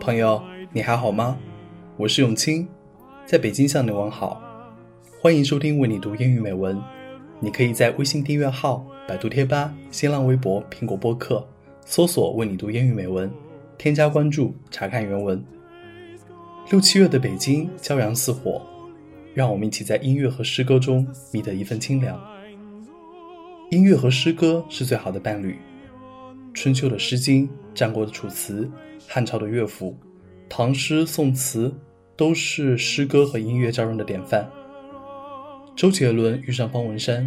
朋友，你还好吗？我是永清，在北京向你问好。欢迎收听为你读英语美文。你可以在微信订阅号、百度贴吧、新浪微博、苹果播客搜索“为你读英语美文”，添加关注查看原文。六七月的北京骄阳似火，让我们一起在音乐和诗歌中觅得一份清凉。音乐和诗歌是最好的伴侣。春秋的《诗经》，战国的《楚辞》，汉朝的乐府，唐诗宋词，都是诗歌和音乐交融的典范。周杰伦遇上方文山，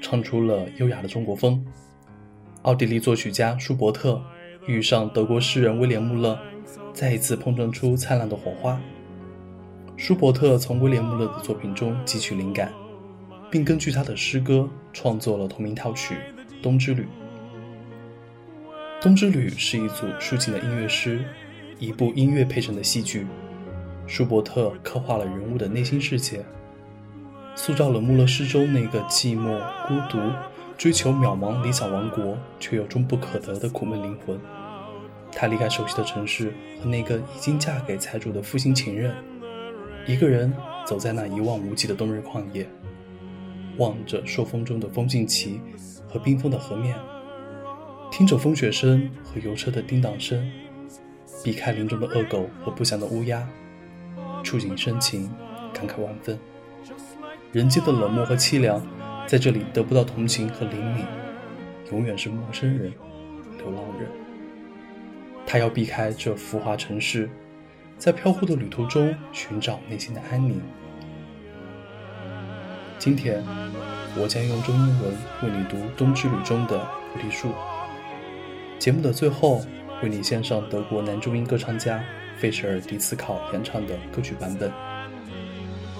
唱出了优雅的中国风；奥地利作曲家舒伯特遇上德国诗人威廉穆勒，再一次碰撞出灿烂的火花。舒伯特从威廉穆勒的作品中汲取灵感，并根据他的诗歌创作了同名套曲《冬之旅》。《冬之旅》是一组抒情的音乐诗，一部音乐配成的戏剧。舒伯特刻画了人物的内心世界。塑造了穆勒诗中那个寂寞、孤独、追求渺茫理想王国却又终不可得的苦闷灵魂。他离开熟悉的城市和那个已经嫁给财主的负心情人，一个人走在那一望无际的冬日旷野，望着朔风中的风信旗和冰封的河面，听着风雪声和油车的叮当声，避开林中的恶狗和不祥的乌鸦，触景生情，感慨万分。人间的冷漠和凄凉，在这里得不到同情和怜悯，永远是陌生人、流浪人。他要避开这浮华城市，在飘忽的旅途中寻找内心的安宁。今天，我将用中英文为你读《冬之旅》中的菩提树。节目的最后，为你献上德国男中音歌唱家费舍尔迪斯考演唱的歌曲版本。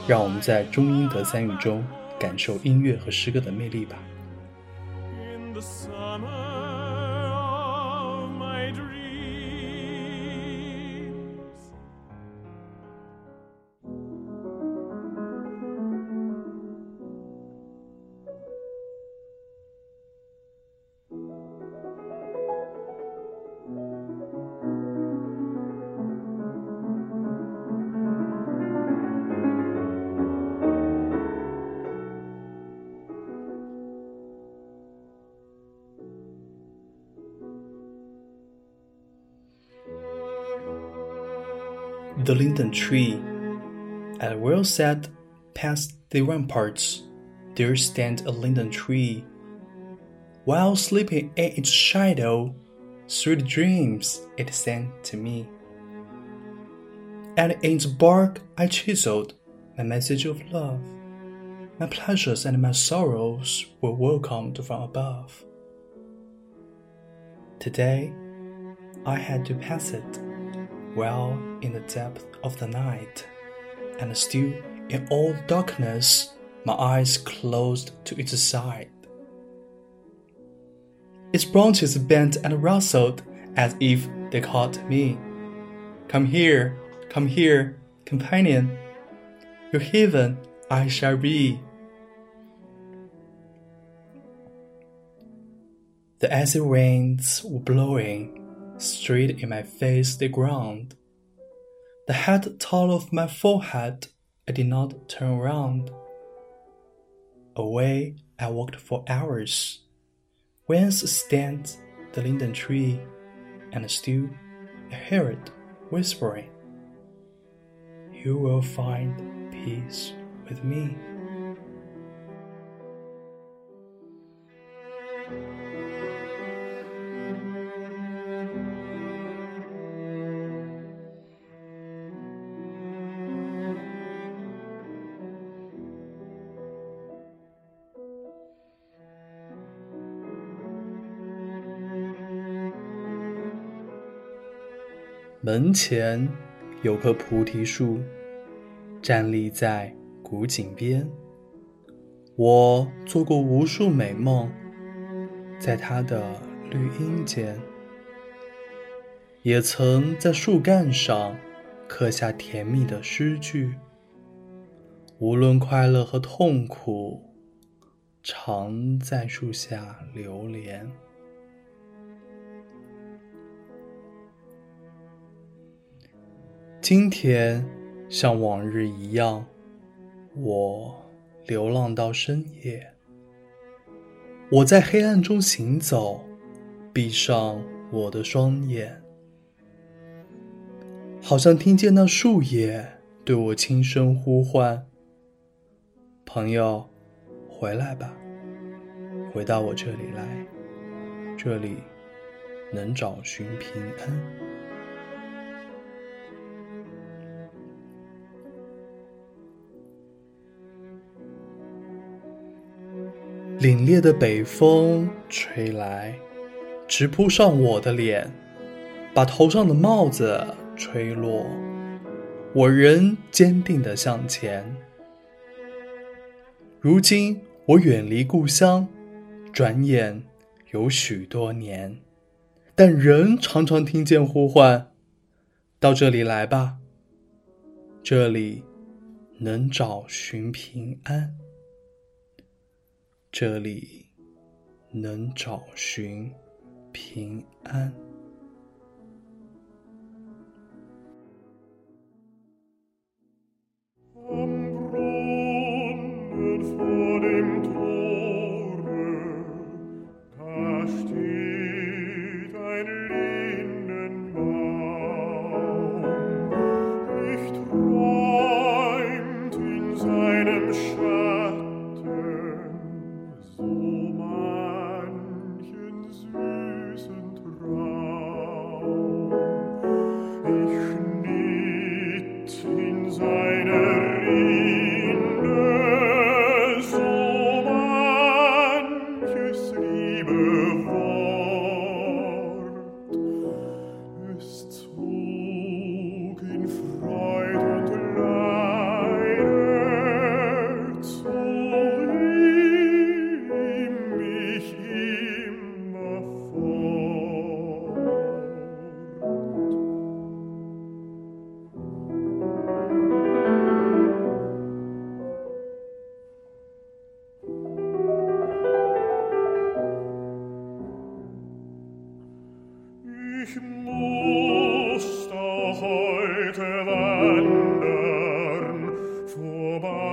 让我们在中英德三语中感受音乐和诗歌的魅力吧。The linden tree. At a well said, past the ramparts, there stand a linden tree. While sleeping in its shadow, sweet dreams it sent to me. And in its bark I chiseled my message of love. My pleasures and my sorrows were welcomed from above. Today, I had to pass it well in the depth of the night, and still in all darkness, my eyes closed to its side. Its branches bent and rustled as if they called me. Come here, come here, companion. Your heaven I shall be. The acid winds were blowing straight in my face the ground. The head tall of my forehead, I did not turn round. Away I walked for hours. Whence stands the linden tree, and still I hear it whispering, You will find peace with me. 门前有棵菩提树，站立在古井边。我做过无数美梦，在它的绿荫间，也曾在树干上刻下甜蜜的诗句。无论快乐和痛苦，常在树下流连。今天像往日一样，我流浪到深夜。我在黑暗中行走，闭上我的双眼，好像听见那树叶对我轻声呼唤：“朋友，回来吧，回到我这里来，这里能找寻平安。”凛冽的北风吹来，直扑上我的脸，把头上的帽子吹落。我仍坚定地向前。如今我远离故乡，转眼有许多年，但仍常常听见呼唤：“到这里来吧，这里能找寻平安。”这里能找寻平安。